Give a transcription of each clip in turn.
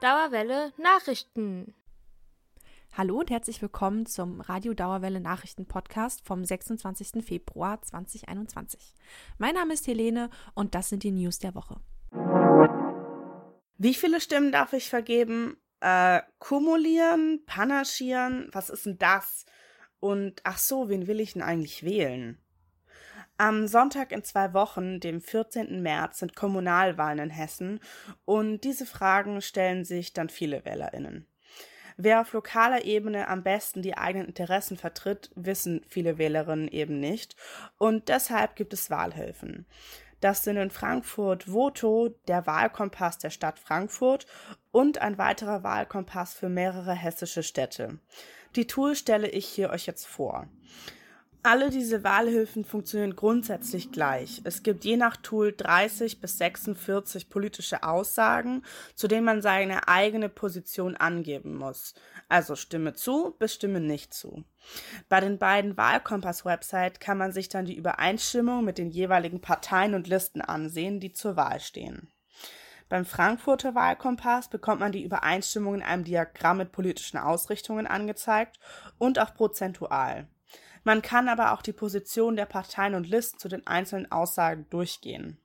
Dauerwelle Nachrichten. Hallo und herzlich willkommen zum Radio Dauerwelle Nachrichten Podcast vom 26. Februar 2021. Mein Name ist Helene und das sind die News der Woche. Wie viele Stimmen darf ich vergeben? Äh, kumulieren, panaschieren, was ist denn das? Und ach so, wen will ich denn eigentlich wählen? Am Sonntag in zwei Wochen, dem 14. März, sind Kommunalwahlen in Hessen und diese Fragen stellen sich dann viele Wählerinnen. Wer auf lokaler Ebene am besten die eigenen Interessen vertritt, wissen viele Wählerinnen eben nicht und deshalb gibt es Wahlhilfen. Das sind in Frankfurt Voto, der Wahlkompass der Stadt Frankfurt und ein weiterer Wahlkompass für mehrere hessische Städte. Die Tools stelle ich hier euch jetzt vor. Alle diese Wahlhilfen funktionieren grundsätzlich gleich. Es gibt je nach Tool 30 bis 46 politische Aussagen, zu denen man seine eigene Position angeben muss. Also Stimme zu bis Stimme nicht zu. Bei den beiden Wahlkompass-Website kann man sich dann die Übereinstimmung mit den jeweiligen Parteien und Listen ansehen, die zur Wahl stehen. Beim Frankfurter Wahlkompass bekommt man die Übereinstimmung in einem Diagramm mit politischen Ausrichtungen angezeigt und auch prozentual. Man kann aber auch die Position der Parteien und Listen zu den einzelnen Aussagen durchgehen.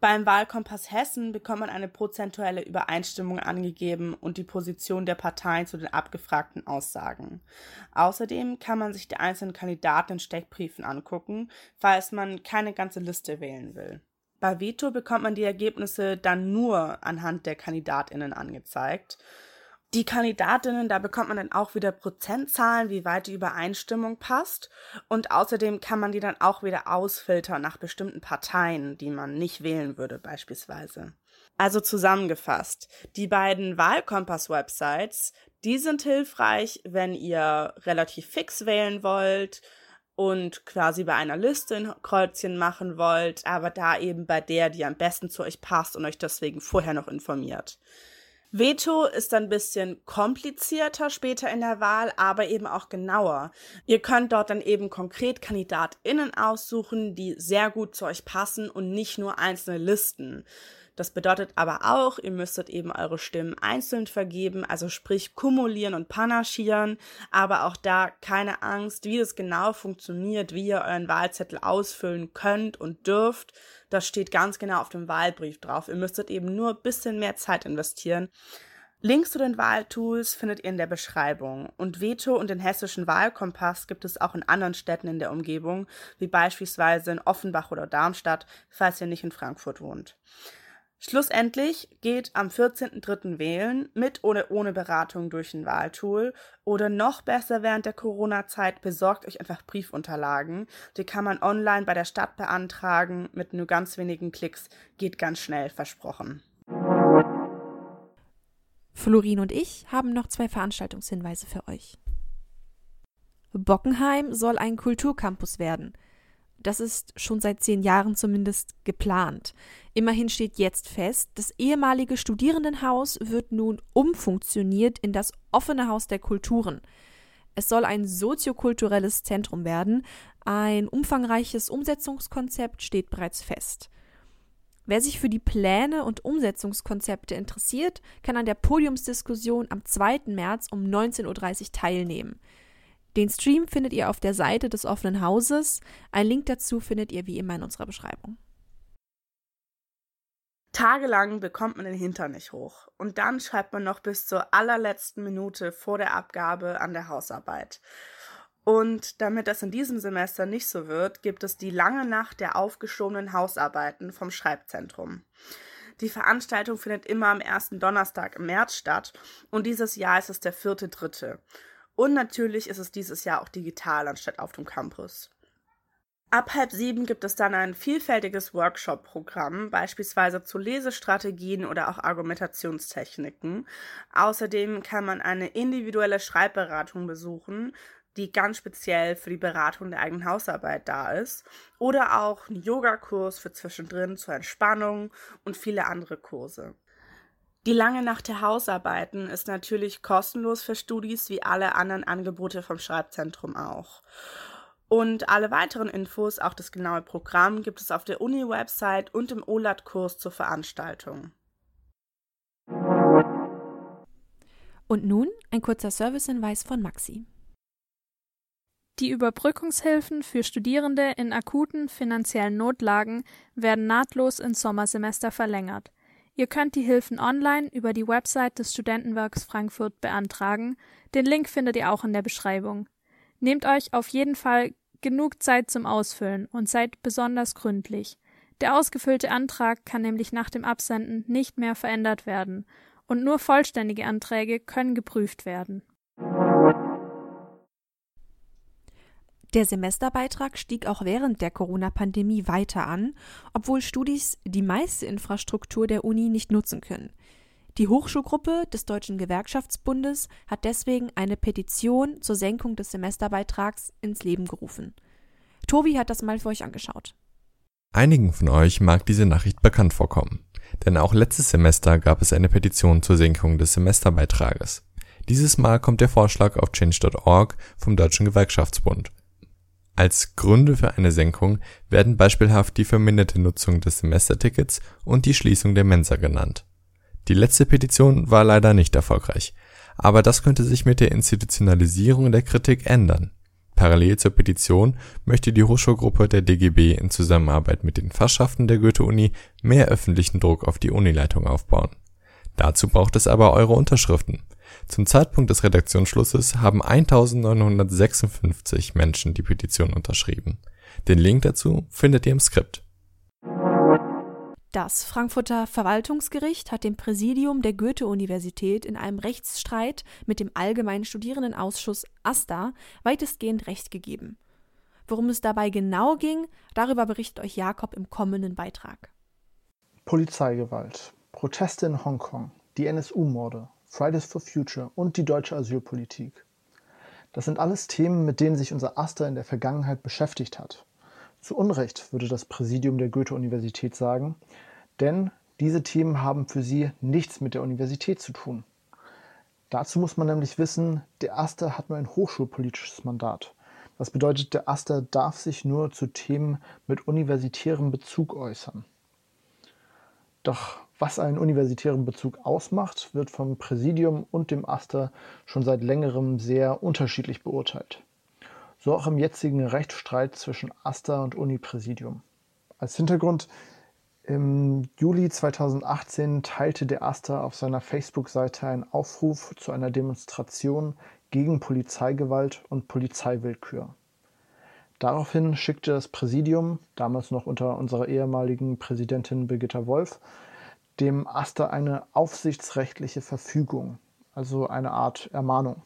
Beim Wahlkompass Hessen bekommt man eine prozentuelle Übereinstimmung angegeben und die Position der Parteien zu den abgefragten Aussagen. Außerdem kann man sich die einzelnen Kandidaten in Steckbriefen angucken, falls man keine ganze Liste wählen will. Bei Veto bekommt man die Ergebnisse dann nur anhand der Kandidatinnen angezeigt die Kandidatinnen, da bekommt man dann auch wieder Prozentzahlen, wie weit die Übereinstimmung passt. Und außerdem kann man die dann auch wieder ausfiltern nach bestimmten Parteien, die man nicht wählen würde beispielsweise. Also zusammengefasst, die beiden Wahlkompass-Websites, die sind hilfreich, wenn ihr relativ fix wählen wollt und quasi bei einer Liste ein Kreuzchen machen wollt, aber da eben bei der, die am besten zu euch passt und euch deswegen vorher noch informiert. Veto ist ein bisschen komplizierter später in der Wahl, aber eben auch genauer. Ihr könnt dort dann eben konkret KandidatInnen aussuchen, die sehr gut zu euch passen und nicht nur einzelne Listen. Das bedeutet aber auch, ihr müsstet eben eure Stimmen einzeln vergeben, also sprich kumulieren und panaschieren, aber auch da keine Angst, wie das genau funktioniert, wie ihr euren Wahlzettel ausfüllen könnt und dürft. Das steht ganz genau auf dem Wahlbrief drauf. Ihr müsstet eben nur ein bisschen mehr Zeit investieren. Links zu den Wahltools findet ihr in der Beschreibung. Und Veto und den hessischen Wahlkompass gibt es auch in anderen Städten in der Umgebung, wie beispielsweise in Offenbach oder Darmstadt, falls ihr nicht in Frankfurt wohnt. Schlussendlich geht am 14.03. wählen, mit oder ohne Beratung durch ein Wahltool. Oder noch besser während der Corona-Zeit besorgt euch einfach Briefunterlagen. Die kann man online bei der Stadt beantragen mit nur ganz wenigen Klicks. Geht ganz schnell, versprochen. Florin und ich haben noch zwei Veranstaltungshinweise für euch. Bockenheim soll ein Kulturcampus werden – das ist schon seit zehn Jahren zumindest geplant. Immerhin steht jetzt fest, das ehemalige Studierendenhaus wird nun umfunktioniert in das offene Haus der Kulturen. Es soll ein soziokulturelles Zentrum werden. Ein umfangreiches Umsetzungskonzept steht bereits fest. Wer sich für die Pläne und Umsetzungskonzepte interessiert, kann an der Podiumsdiskussion am 2. März um 19.30 Uhr teilnehmen. Den Stream findet ihr auf der Seite des offenen Hauses. Ein Link dazu findet ihr wie immer in unserer Beschreibung. Tagelang bekommt man den Hintern nicht hoch und dann schreibt man noch bis zur allerletzten Minute vor der Abgabe an der Hausarbeit. Und damit das in diesem Semester nicht so wird, gibt es die lange Nacht der aufgeschobenen Hausarbeiten vom Schreibzentrum. Die Veranstaltung findet immer am ersten Donnerstag im März statt und dieses Jahr ist es der vierte dritte. Und natürlich ist es dieses Jahr auch digital anstatt auf dem Campus. Ab halb sieben gibt es dann ein vielfältiges Workshop-Programm, beispielsweise zu Lesestrategien oder auch Argumentationstechniken. Außerdem kann man eine individuelle Schreibberatung besuchen, die ganz speziell für die Beratung der eigenen Hausarbeit da ist. Oder auch einen Yogakurs für zwischendrin zur Entspannung und viele andere Kurse. Die lange Nacht der Hausarbeiten ist natürlich kostenlos für Studis wie alle anderen Angebote vom Schreibzentrum auch. Und alle weiteren Infos, auch das genaue Programm, gibt es auf der Uni-Website und im OLAT-Kurs zur Veranstaltung. Und nun ein kurzer Servicehinweis von Maxi. Die Überbrückungshilfen für Studierende in akuten finanziellen Notlagen werden nahtlos ins Sommersemester verlängert. Ihr könnt die Hilfen online über die Website des Studentenwerks Frankfurt beantragen. Den Link findet ihr auch in der Beschreibung. Nehmt euch auf jeden Fall genug Zeit zum Ausfüllen und seid besonders gründlich. Der ausgefüllte Antrag kann nämlich nach dem Absenden nicht mehr verändert werden und nur vollständige Anträge können geprüft werden. Der Semesterbeitrag stieg auch während der Corona-Pandemie weiter an, obwohl Studis die meiste Infrastruktur der Uni nicht nutzen können. Die Hochschulgruppe des Deutschen Gewerkschaftsbundes hat deswegen eine Petition zur Senkung des Semesterbeitrags ins Leben gerufen. Tobi hat das mal für euch angeschaut. Einigen von euch mag diese Nachricht bekannt vorkommen, denn auch letztes Semester gab es eine Petition zur Senkung des Semesterbeitrages. Dieses Mal kommt der Vorschlag auf change.org vom Deutschen Gewerkschaftsbund. Als Gründe für eine Senkung werden beispielhaft die verminderte Nutzung des Semestertickets und die Schließung der Mensa genannt. Die letzte Petition war leider nicht erfolgreich, aber das könnte sich mit der Institutionalisierung der Kritik ändern. Parallel zur Petition möchte die Hochschulgruppe der DGB in Zusammenarbeit mit den Fachschaften der Goethe-Uni mehr öffentlichen Druck auf die Unileitung aufbauen. Dazu braucht es aber eure Unterschriften zum Zeitpunkt des Redaktionsschlusses haben 1956 Menschen die Petition unterschrieben. Den Link dazu findet ihr im Skript. Das Frankfurter Verwaltungsgericht hat dem Präsidium der Goethe-Universität in einem Rechtsstreit mit dem Allgemeinen Studierendenausschuss AStA weitestgehend Recht gegeben. Worum es dabei genau ging, darüber berichtet euch Jakob im kommenden Beitrag. Polizeigewalt, Proteste in Hongkong, die NSU-Morde, Fridays for Future und die deutsche Asylpolitik. Das sind alles Themen, mit denen sich unser Aster in der Vergangenheit beschäftigt hat. Zu Unrecht würde das Präsidium der Goethe-Universität sagen, denn diese Themen haben für sie nichts mit der Universität zu tun. Dazu muss man nämlich wissen, der Aster hat nur ein hochschulpolitisches Mandat. Das bedeutet, der Aster darf sich nur zu Themen mit universitärem Bezug äußern. Doch was einen universitären Bezug ausmacht, wird vom Präsidium und dem Aster schon seit längerem sehr unterschiedlich beurteilt. So auch im jetzigen Rechtsstreit zwischen Aster und Unipräsidium. Als Hintergrund, im Juli 2018 teilte der Aster auf seiner Facebook-Seite einen Aufruf zu einer Demonstration gegen Polizeigewalt und Polizeiwillkür. Daraufhin schickte das Präsidium, damals noch unter unserer ehemaligen Präsidentin Birgitta Wolf, dem Aster eine aufsichtsrechtliche Verfügung, also eine Art Ermahnung.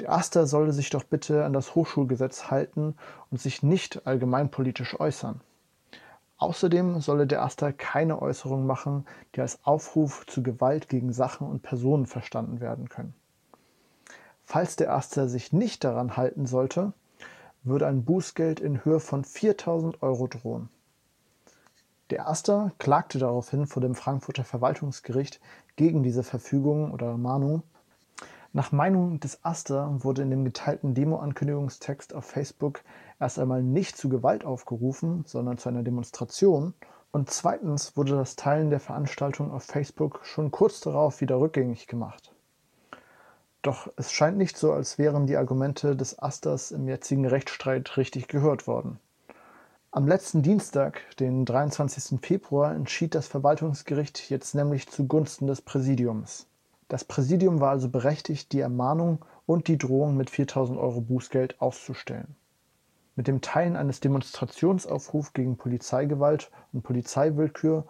Der Aster solle sich doch bitte an das Hochschulgesetz halten und sich nicht allgemeinpolitisch äußern. Außerdem solle der Aster keine Äußerungen machen, die als Aufruf zu Gewalt gegen Sachen und Personen verstanden werden können. Falls der Aster sich nicht daran halten sollte, würde ein Bußgeld in Höhe von 4000 Euro drohen. Der Aster klagte daraufhin vor dem Frankfurter Verwaltungsgericht gegen diese Verfügung oder Mahnung. Nach Meinung des Aster wurde in dem geteilten Demo-Ankündigungstext auf Facebook erst einmal nicht zu Gewalt aufgerufen, sondern zu einer Demonstration. Und zweitens wurde das Teilen der Veranstaltung auf Facebook schon kurz darauf wieder rückgängig gemacht. Doch es scheint nicht so, als wären die Argumente des Asters im jetzigen Rechtsstreit richtig gehört worden. Am letzten Dienstag, den 23. Februar, entschied das Verwaltungsgericht jetzt nämlich zugunsten des Präsidiums. Das Präsidium war also berechtigt, die Ermahnung und die Drohung mit 4000 Euro Bußgeld auszustellen. Mit dem Teilen eines Demonstrationsaufrufs gegen Polizeigewalt und Polizeiwillkür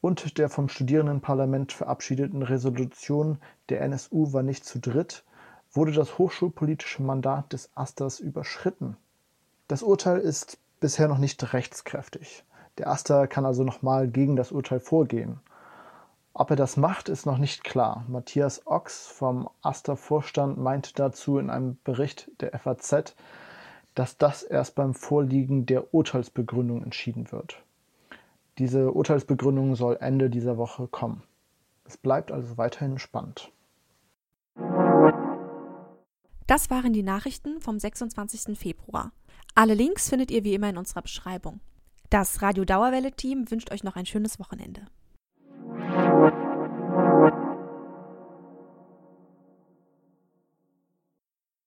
und der vom Studierendenparlament verabschiedeten Resolution der NSU war nicht zu dritt, wurde das hochschulpolitische Mandat des Asters überschritten. Das Urteil ist bisher noch nicht rechtskräftig. Der Aster kann also nochmal gegen das Urteil vorgehen. Ob er das macht, ist noch nicht klar. Matthias Ochs vom Aster-Vorstand meinte dazu in einem Bericht der FAZ, dass das erst beim Vorliegen der Urteilsbegründung entschieden wird. Diese Urteilsbegründung soll Ende dieser Woche kommen. Es bleibt also weiterhin spannend. Das waren die Nachrichten vom 26. Februar. Alle Links findet ihr wie immer in unserer Beschreibung. Das Radio Dauerwelle Team wünscht euch noch ein schönes Wochenende.